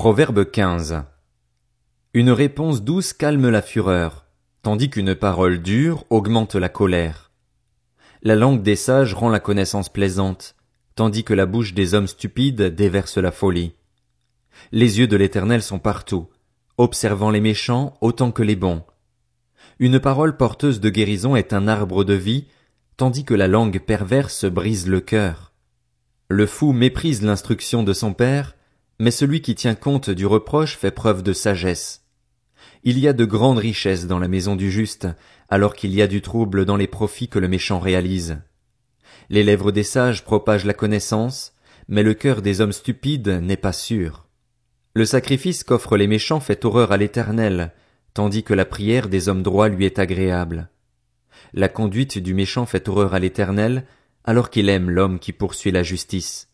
Proverbe 15. Une réponse douce calme la fureur, tandis qu'une parole dure augmente la colère. La langue des sages rend la connaissance plaisante, tandis que la bouche des hommes stupides déverse la folie. Les yeux de l'Éternel sont partout, observant les méchants autant que les bons. Une parole porteuse de guérison est un arbre de vie, tandis que la langue perverse brise le cœur. Le fou méprise l'instruction de son père, mais celui qui tient compte du reproche fait preuve de sagesse. Il y a de grandes richesses dans la maison du juste, alors qu'il y a du trouble dans les profits que le méchant réalise. Les lèvres des sages propagent la connaissance, mais le cœur des hommes stupides n'est pas sûr. Le sacrifice qu'offrent les méchants fait horreur à l'éternel, tandis que la prière des hommes droits lui est agréable. La conduite du méchant fait horreur à l'éternel, alors qu'il aime l'homme qui poursuit la justice.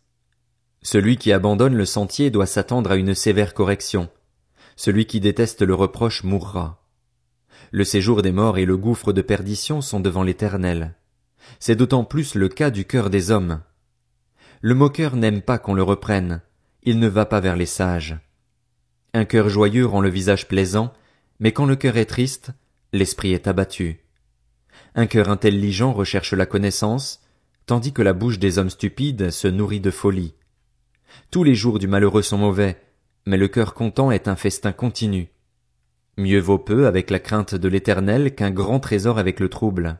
Celui qui abandonne le sentier doit s'attendre à une sévère correction. Celui qui déteste le reproche mourra. Le séjour des morts et le gouffre de perdition sont devant l'Éternel. C'est d'autant plus le cas du cœur des hommes. Le moqueur n'aime pas qu'on le reprenne, il ne va pas vers les sages. Un cœur joyeux rend le visage plaisant, mais quand le cœur est triste, l'esprit est abattu. Un cœur intelligent recherche la connaissance, tandis que la bouche des hommes stupides se nourrit de folie. Tous les jours du malheureux sont mauvais, mais le cœur content est un festin continu. Mieux vaut peu avec la crainte de l'éternel qu'un grand trésor avec le trouble.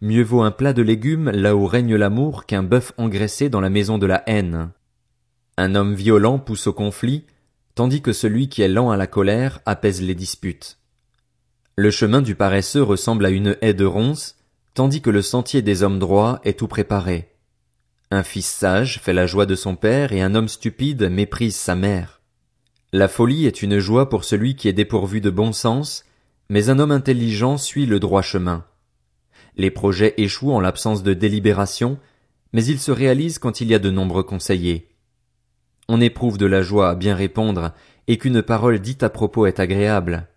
Mieux vaut un plat de légumes là où règne l'amour qu'un bœuf engraissé dans la maison de la haine. Un homme violent pousse au conflit, tandis que celui qui est lent à la colère apaise les disputes. Le chemin du paresseux ressemble à une haie de ronces, tandis que le sentier des hommes droits est tout préparé. Un fils sage fait la joie de son père et un homme stupide méprise sa mère. La folie est une joie pour celui qui est dépourvu de bon sens, mais un homme intelligent suit le droit chemin. Les projets échouent en l'absence de délibération, mais ils se réalisent quand il y a de nombreux conseillers. On éprouve de la joie à bien répondre, et qu'une parole dite à propos est agréable.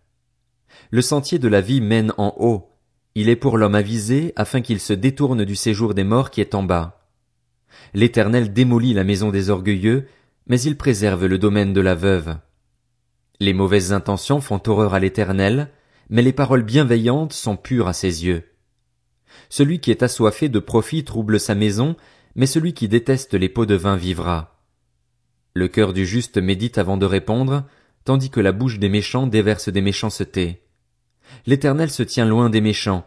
Le sentier de la vie mène en haut, il est pour l'homme avisé afin qu'il se détourne du séjour des morts qui est en bas. L'Éternel démolit la maison des orgueilleux, mais il préserve le domaine de la veuve. Les mauvaises intentions font horreur à l'Éternel, mais les paroles bienveillantes sont pures à ses yeux. Celui qui est assoiffé de profit trouble sa maison, mais celui qui déteste les pots de vin vivra. Le cœur du juste médite avant de répondre, tandis que la bouche des méchants déverse des méchancetés. L'Éternel se tient loin des méchants,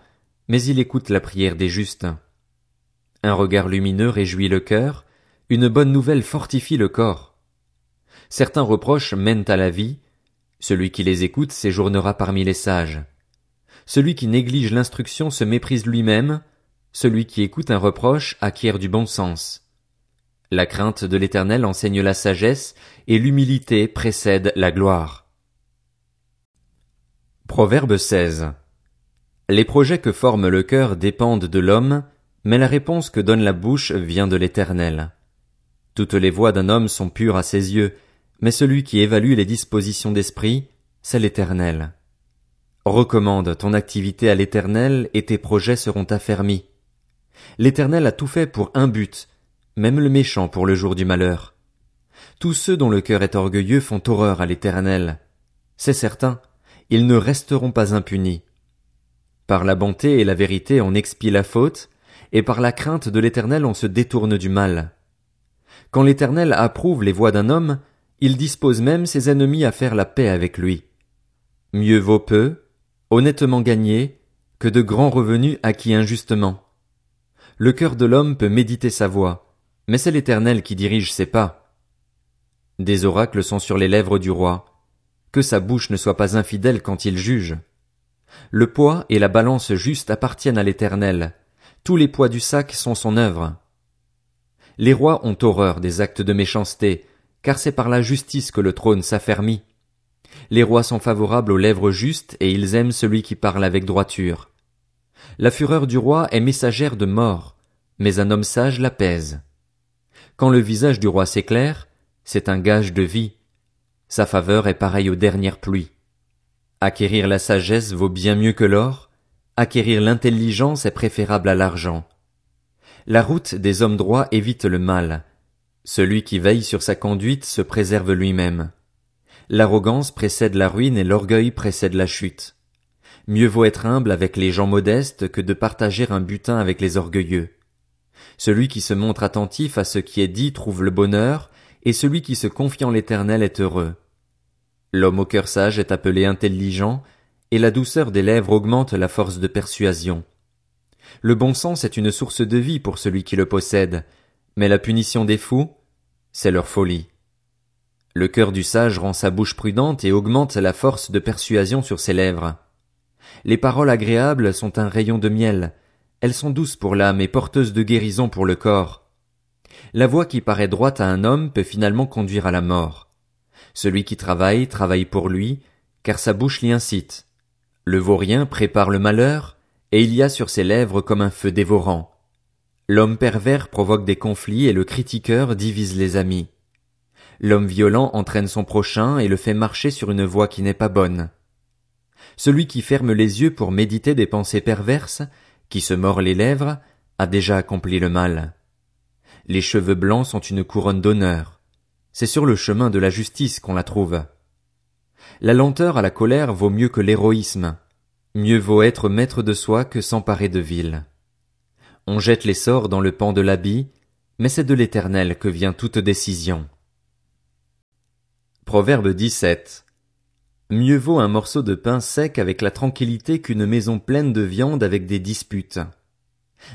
mais il écoute la prière des justes. Un regard lumineux réjouit le cœur, une bonne nouvelle fortifie le corps. Certains reproches mènent à la vie, celui qui les écoute séjournera parmi les sages. Celui qui néglige l'instruction se méprise lui-même, celui qui écoute un reproche acquiert du bon sens. La crainte de l'Éternel enseigne la sagesse, et l'humilité précède la gloire. Proverbe 16. Les projets que forme le cœur dépendent de l'homme, mais la réponse que donne la bouche vient de l'Éternel. Toutes les voies d'un homme sont pures à ses yeux, mais celui qui évalue les dispositions d'esprit, c'est l'Éternel. Recommande ton activité à l'Éternel et tes projets seront affermis. L'Éternel a tout fait pour un but, même le méchant pour le jour du malheur. Tous ceux dont le cœur est orgueilleux font horreur à l'Éternel. C'est certain, ils ne resteront pas impunis. Par la bonté et la vérité on expie la faute, et par la crainte de l'Éternel on se détourne du mal. Quand l'Éternel approuve les voies d'un homme, il dispose même ses ennemis à faire la paix avec lui. Mieux vaut peu, honnêtement gagné, que de grands revenus acquis injustement. Le cœur de l'homme peut méditer sa voie, mais c'est l'Éternel qui dirige ses pas. Des oracles sont sur les lèvres du roi, que sa bouche ne soit pas infidèle quand il juge. Le poids et la balance juste appartiennent à l'Éternel, tous les poids du sac sont son œuvre. Les rois ont horreur des actes de méchanceté, car c'est par la justice que le trône s'affermit. Les rois sont favorables aux lèvres justes et ils aiment celui qui parle avec droiture. La fureur du roi est messagère de mort, mais un homme sage l'apaise. Quand le visage du roi s'éclaire, c'est un gage de vie. Sa faveur est pareille aux dernières pluies. Acquérir la sagesse vaut bien mieux que l'or, Acquérir l'intelligence est préférable à l'argent. La route des hommes droits évite le mal. Celui qui veille sur sa conduite se préserve lui-même. L'arrogance précède la ruine et l'orgueil précède la chute. Mieux vaut être humble avec les gens modestes que de partager un butin avec les orgueilleux. Celui qui se montre attentif à ce qui est dit trouve le bonheur, et celui qui se confie en l'éternel est heureux. L'homme au cœur sage est appelé intelligent, et la douceur des lèvres augmente la force de persuasion. Le bon sens est une source de vie pour celui qui le possède, mais la punition des fous, c'est leur folie. Le cœur du sage rend sa bouche prudente et augmente la force de persuasion sur ses lèvres. Les paroles agréables sont un rayon de miel, elles sont douces pour l'âme et porteuses de guérison pour le corps. La voie qui paraît droite à un homme peut finalement conduire à la mort. Celui qui travaille travaille pour lui, car sa bouche l'y incite. Le vaurien prépare le malheur, et il y a sur ses lèvres comme un feu dévorant. L'homme pervers provoque des conflits et le critiqueur divise les amis. L'homme violent entraîne son prochain et le fait marcher sur une voie qui n'est pas bonne. Celui qui ferme les yeux pour méditer des pensées perverses, qui se mord les lèvres, a déjà accompli le mal. Les cheveux blancs sont une couronne d'honneur. C'est sur le chemin de la justice qu'on la trouve. La lenteur à la colère vaut mieux que l'héroïsme. Mieux vaut être maître de soi que s'emparer de ville. On jette les sorts dans le pan de l'habit, mais c'est de l'éternel que vient toute décision. Proverbe 17. Mieux vaut un morceau de pain sec avec la tranquillité qu'une maison pleine de viande avec des disputes.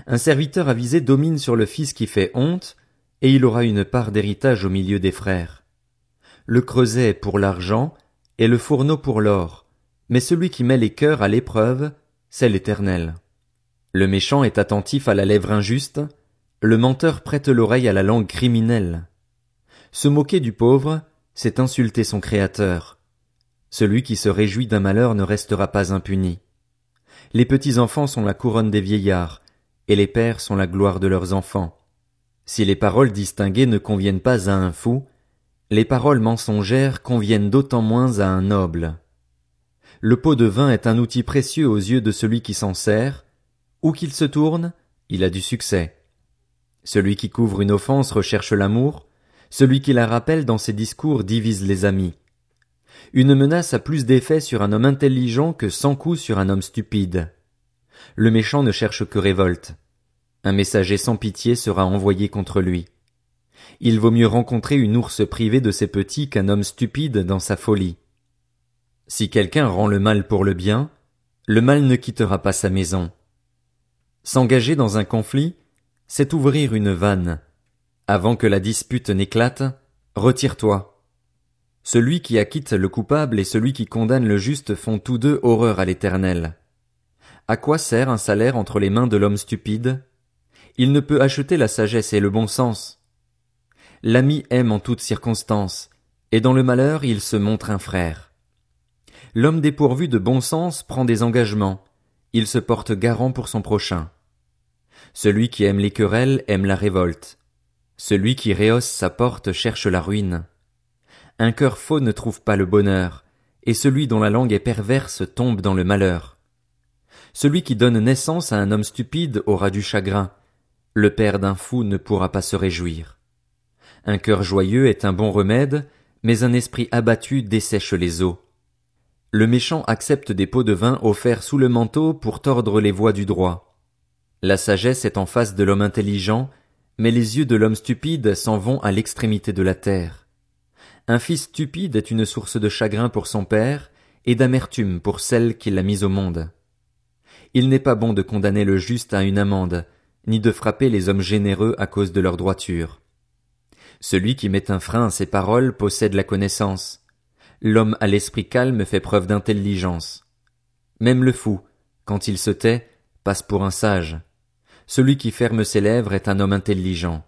Un serviteur avisé domine sur le fils qui fait honte, et il aura une part d'héritage au milieu des frères. Le creuset pour l'argent, et le fourneau pour l'or, mais celui qui met les cœurs à l'épreuve, c'est l'Éternel. Le méchant est attentif à la lèvre injuste, le menteur prête l'oreille à la langue criminelle. Se moquer du pauvre, c'est insulter son Créateur. Celui qui se réjouit d'un malheur ne restera pas impuni. Les petits enfants sont la couronne des vieillards, et les pères sont la gloire de leurs enfants. Si les paroles distinguées ne conviennent pas à un fou, les paroles mensongères conviennent d'autant moins à un noble. Le pot de vin est un outil précieux aux yeux de celui qui s'en sert. Où qu'il se tourne, il a du succès. Celui qui couvre une offense recherche l'amour, celui qui la rappelle dans ses discours divise les amis. Une menace a plus d'effet sur un homme intelligent que cent coups sur un homme stupide. Le méchant ne cherche que révolte. Un messager sans pitié sera envoyé contre lui. Il vaut mieux rencontrer une ours privée de ses petits qu'un homme stupide dans sa folie. Si quelqu'un rend le mal pour le bien, le mal ne quittera pas sa maison. S'engager dans un conflit, c'est ouvrir une vanne. Avant que la dispute n'éclate, retire-toi. Celui qui acquitte le coupable et celui qui condamne le juste font tous deux horreur à l'éternel. À quoi sert un salaire entre les mains de l'homme stupide? Il ne peut acheter la sagesse et le bon sens. L'ami aime en toutes circonstances, et dans le malheur il se montre un frère. L'homme dépourvu de bon sens prend des engagements, il se porte garant pour son prochain. Celui qui aime les querelles aime la révolte. Celui qui rehausse sa porte cherche la ruine. Un cœur faux ne trouve pas le bonheur, et celui dont la langue est perverse tombe dans le malheur. Celui qui donne naissance à un homme stupide aura du chagrin. Le père d'un fou ne pourra pas se réjouir. Un cœur joyeux est un bon remède, mais un esprit abattu dessèche les eaux. Le méchant accepte des pots de vin offerts sous le manteau pour tordre les voies du droit. La sagesse est en face de l'homme intelligent, mais les yeux de l'homme stupide s'en vont à l'extrémité de la terre. Un fils stupide est une source de chagrin pour son père, et d'amertume pour celle qui l'a mis au monde. Il n'est pas bon de condamner le juste à une amende, ni de frapper les hommes généreux à cause de leur droiture. Celui qui met un frein à ses paroles possède la connaissance. L'homme à l'esprit calme fait preuve d'intelligence. Même le fou, quand il se tait, passe pour un sage. Celui qui ferme ses lèvres est un homme intelligent.